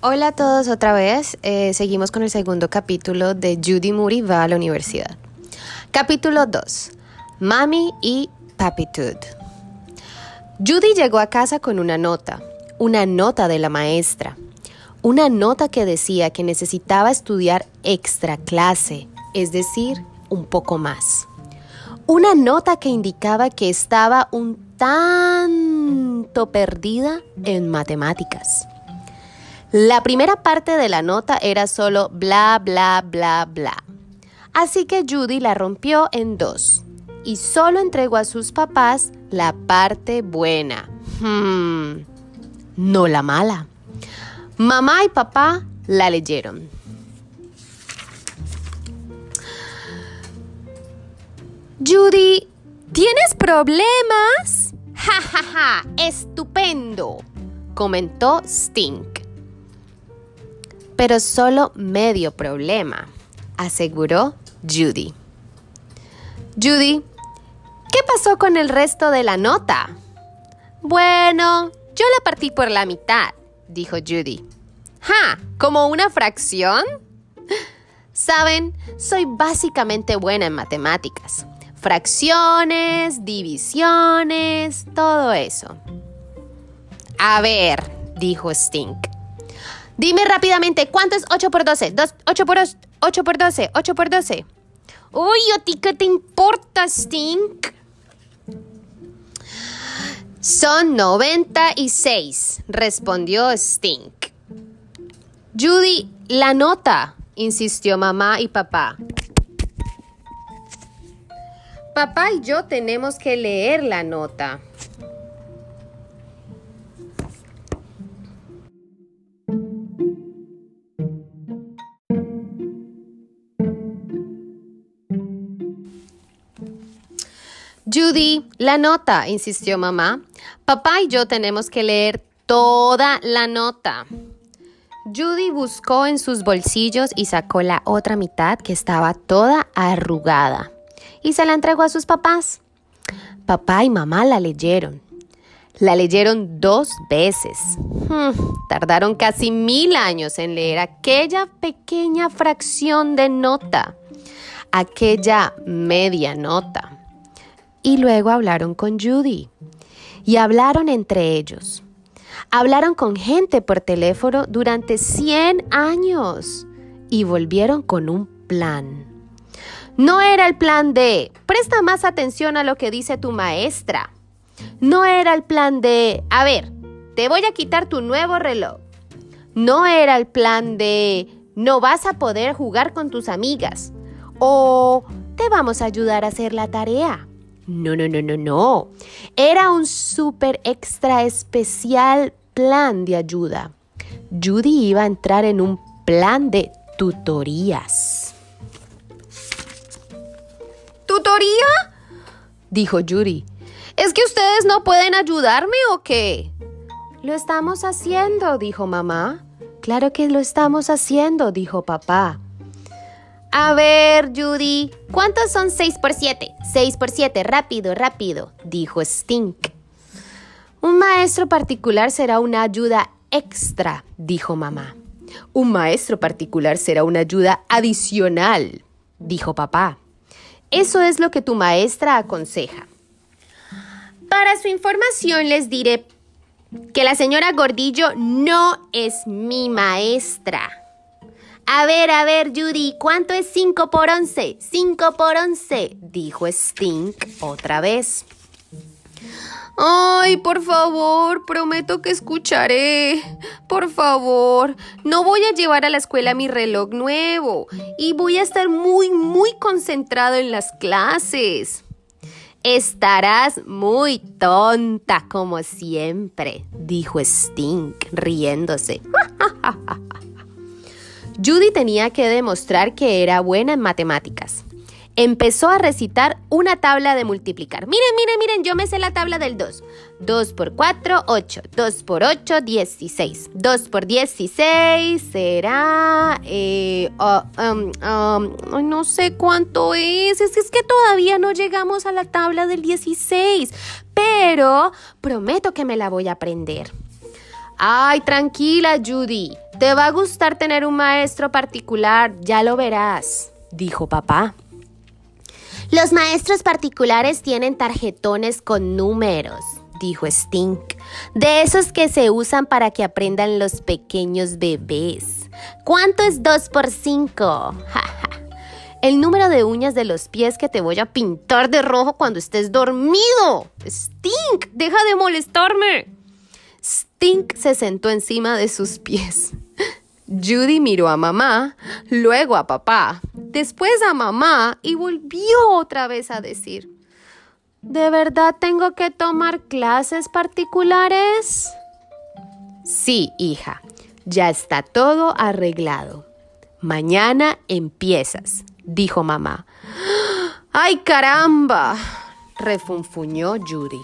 Hola a todos otra vez. Eh, seguimos con el segundo capítulo de Judy Moody va a la universidad. Capítulo 2. Mami y Papitude. Judy llegó a casa con una nota, una nota de la maestra, una nota que decía que necesitaba estudiar extra clase, es decir, un poco más. Una nota que indicaba que estaba un tanto perdida en matemáticas. La primera parte de la nota era solo bla, bla, bla, bla. Así que Judy la rompió en dos y solo entregó a sus papás la parte buena. Hmm, no la mala. Mamá y papá la leyeron. Judy, ¿tienes problemas? Ja, ja, ja, estupendo, comentó Stink pero solo medio problema, aseguró Judy. Judy, ¿qué pasó con el resto de la nota? Bueno, yo la partí por la mitad, dijo Judy. ¡Ja! ¿Como una fracción? Saben, soy básicamente buena en matemáticas. Fracciones, divisiones, todo eso. A ver, dijo Stink. Dime rápidamente, ¿cuánto es 8 por 12? 8 por 8 por 12, 8 por 12. Uy, ¿a ti qué te importa, Stink? Son 96, respondió Stink. Judy, la nota, insistió mamá y papá. Papá y yo tenemos que leer la nota. Judy, la nota, insistió mamá. Papá y yo tenemos que leer toda la nota. Judy buscó en sus bolsillos y sacó la otra mitad que estaba toda arrugada y se la entregó a sus papás. Papá y mamá la leyeron. La leyeron dos veces. Hmm, tardaron casi mil años en leer aquella pequeña fracción de nota, aquella media nota y luego hablaron con Judy. Y hablaron entre ellos. Hablaron con gente por teléfono durante 100 años y volvieron con un plan. No era el plan de, presta más atención a lo que dice tu maestra. No era el plan de, a ver, te voy a quitar tu nuevo reloj. No era el plan de, no vas a poder jugar con tus amigas. O te vamos a ayudar a hacer la tarea. No, no, no, no, no. Era un súper extra especial plan de ayuda. Judy iba a entrar en un plan de tutorías. ¿Tutoría? Dijo Judy. ¿Es que ustedes no pueden ayudarme o qué? Lo estamos haciendo, dijo mamá. Claro que lo estamos haciendo, dijo papá. A ver, Judy, ¿cuántos son 6 por 7? 6 por 7, rápido, rápido, dijo Stink. Un maestro particular será una ayuda extra, dijo mamá. Un maestro particular será una ayuda adicional, dijo papá. Eso es lo que tu maestra aconseja. Para su información les diré que la señora Gordillo no es mi maestra. A ver, a ver, Judy, ¿cuánto es 5 por 11? 5 por 11, dijo Stink otra vez. Ay, por favor, prometo que escucharé. Por favor, no voy a llevar a la escuela mi reloj nuevo y voy a estar muy, muy concentrado en las clases. Estarás muy tonta como siempre, dijo Stink, riéndose. Judy tenía que demostrar que era buena en matemáticas. Empezó a recitar una tabla de multiplicar. Miren, miren, miren, yo me sé la tabla del 2. 2 por 4, 8. 2 por 8, 16. 2 por 16 será... Eh, oh, um, um, no sé cuánto es. es. Es que todavía no llegamos a la tabla del 16. Pero prometo que me la voy a aprender. Ay, tranquila, Judy. Te va a gustar tener un maestro particular, ya lo verás, dijo papá. Los maestros particulares tienen tarjetones con números, dijo Stink. De esos que se usan para que aprendan los pequeños bebés. ¿Cuánto es 2 por 5? El número de uñas de los pies que te voy a pintar de rojo cuando estés dormido. Stink, deja de molestarme. Stink se sentó encima de sus pies. Judy miró a mamá, luego a papá, después a mamá y volvió otra vez a decir, ¿De verdad tengo que tomar clases particulares? Sí, hija, ya está todo arreglado. Mañana empiezas, dijo mamá. ¡Ay, caramba! refunfuñó Judy.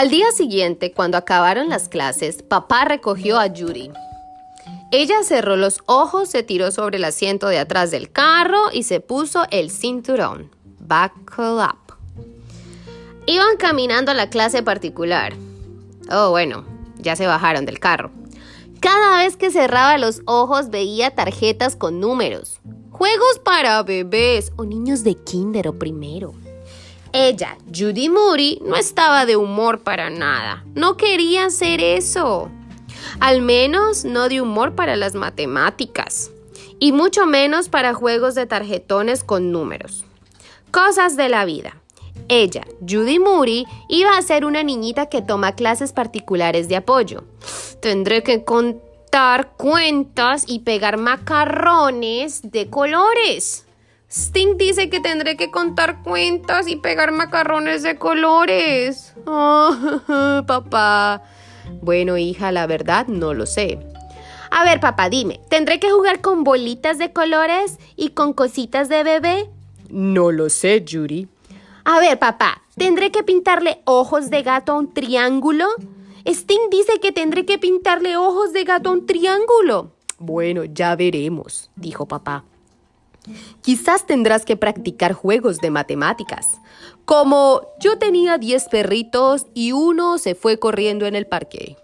Al día siguiente, cuando acabaron las clases, papá recogió a Judy. Ella cerró los ojos, se tiró sobre el asiento de atrás del carro y se puso el cinturón. Buckle up. Iban caminando a la clase particular. Oh, bueno, ya se bajaron del carro. Cada vez que cerraba los ojos veía tarjetas con números. Juegos para bebés o niños de kinder o primero. Ella, Judy Moody, no estaba de humor para nada. No quería hacer eso. Al menos no de humor para las matemáticas. Y mucho menos para juegos de tarjetones con números. Cosas de la vida. Ella, Judy Moody, iba a ser una niñita que toma clases particulares de apoyo. Tendré que contar cuentas y pegar macarrones de colores. Sting dice que tendré que contar cuentas y pegar macarrones de colores. Oh, papá. Bueno, hija, la verdad no lo sé. A ver, papá, dime, ¿tendré que jugar con bolitas de colores y con cositas de bebé? No lo sé, Judy. A ver, papá, ¿tendré que pintarle ojos de gato a un triángulo? Sting dice que tendré que pintarle ojos de gato a un triángulo. Bueno, ya veremos, dijo papá. Quizás tendrás que practicar juegos de matemáticas, como yo tenía 10 perritos y uno se fue corriendo en el parque.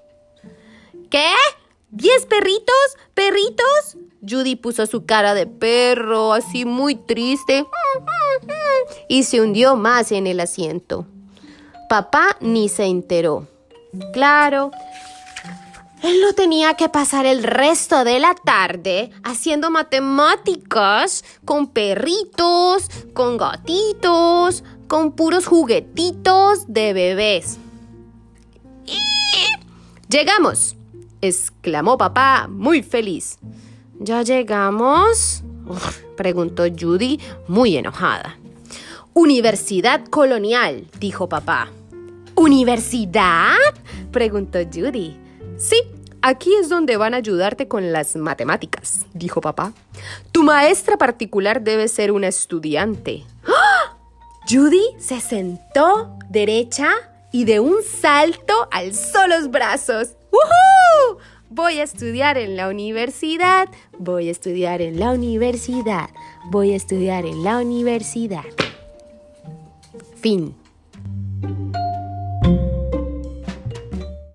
¿Qué? ¿Diez perritos? ¿Perritos? Judy puso su cara de perro, así muy triste, y se hundió más en el asiento. Papá ni se enteró. Claro, él no tenía que pasar el resto de la tarde haciendo matemáticas con perritos, con gatitos, con puros juguetitos de bebés. ¡Llegamos! exclamó papá muy feliz. ¿Ya llegamos? preguntó Judy muy enojada. Universidad colonial, dijo papá. ¿Universidad? preguntó Judy. Sí, aquí es donde van a ayudarte con las matemáticas, dijo papá. Tu maestra particular debe ser una estudiante. ¡Ah! Judy se sentó derecha y de un salto alzó los brazos. ¡Woohoo! Voy a estudiar en la universidad, voy a estudiar en la universidad, voy a estudiar en la universidad. Fin.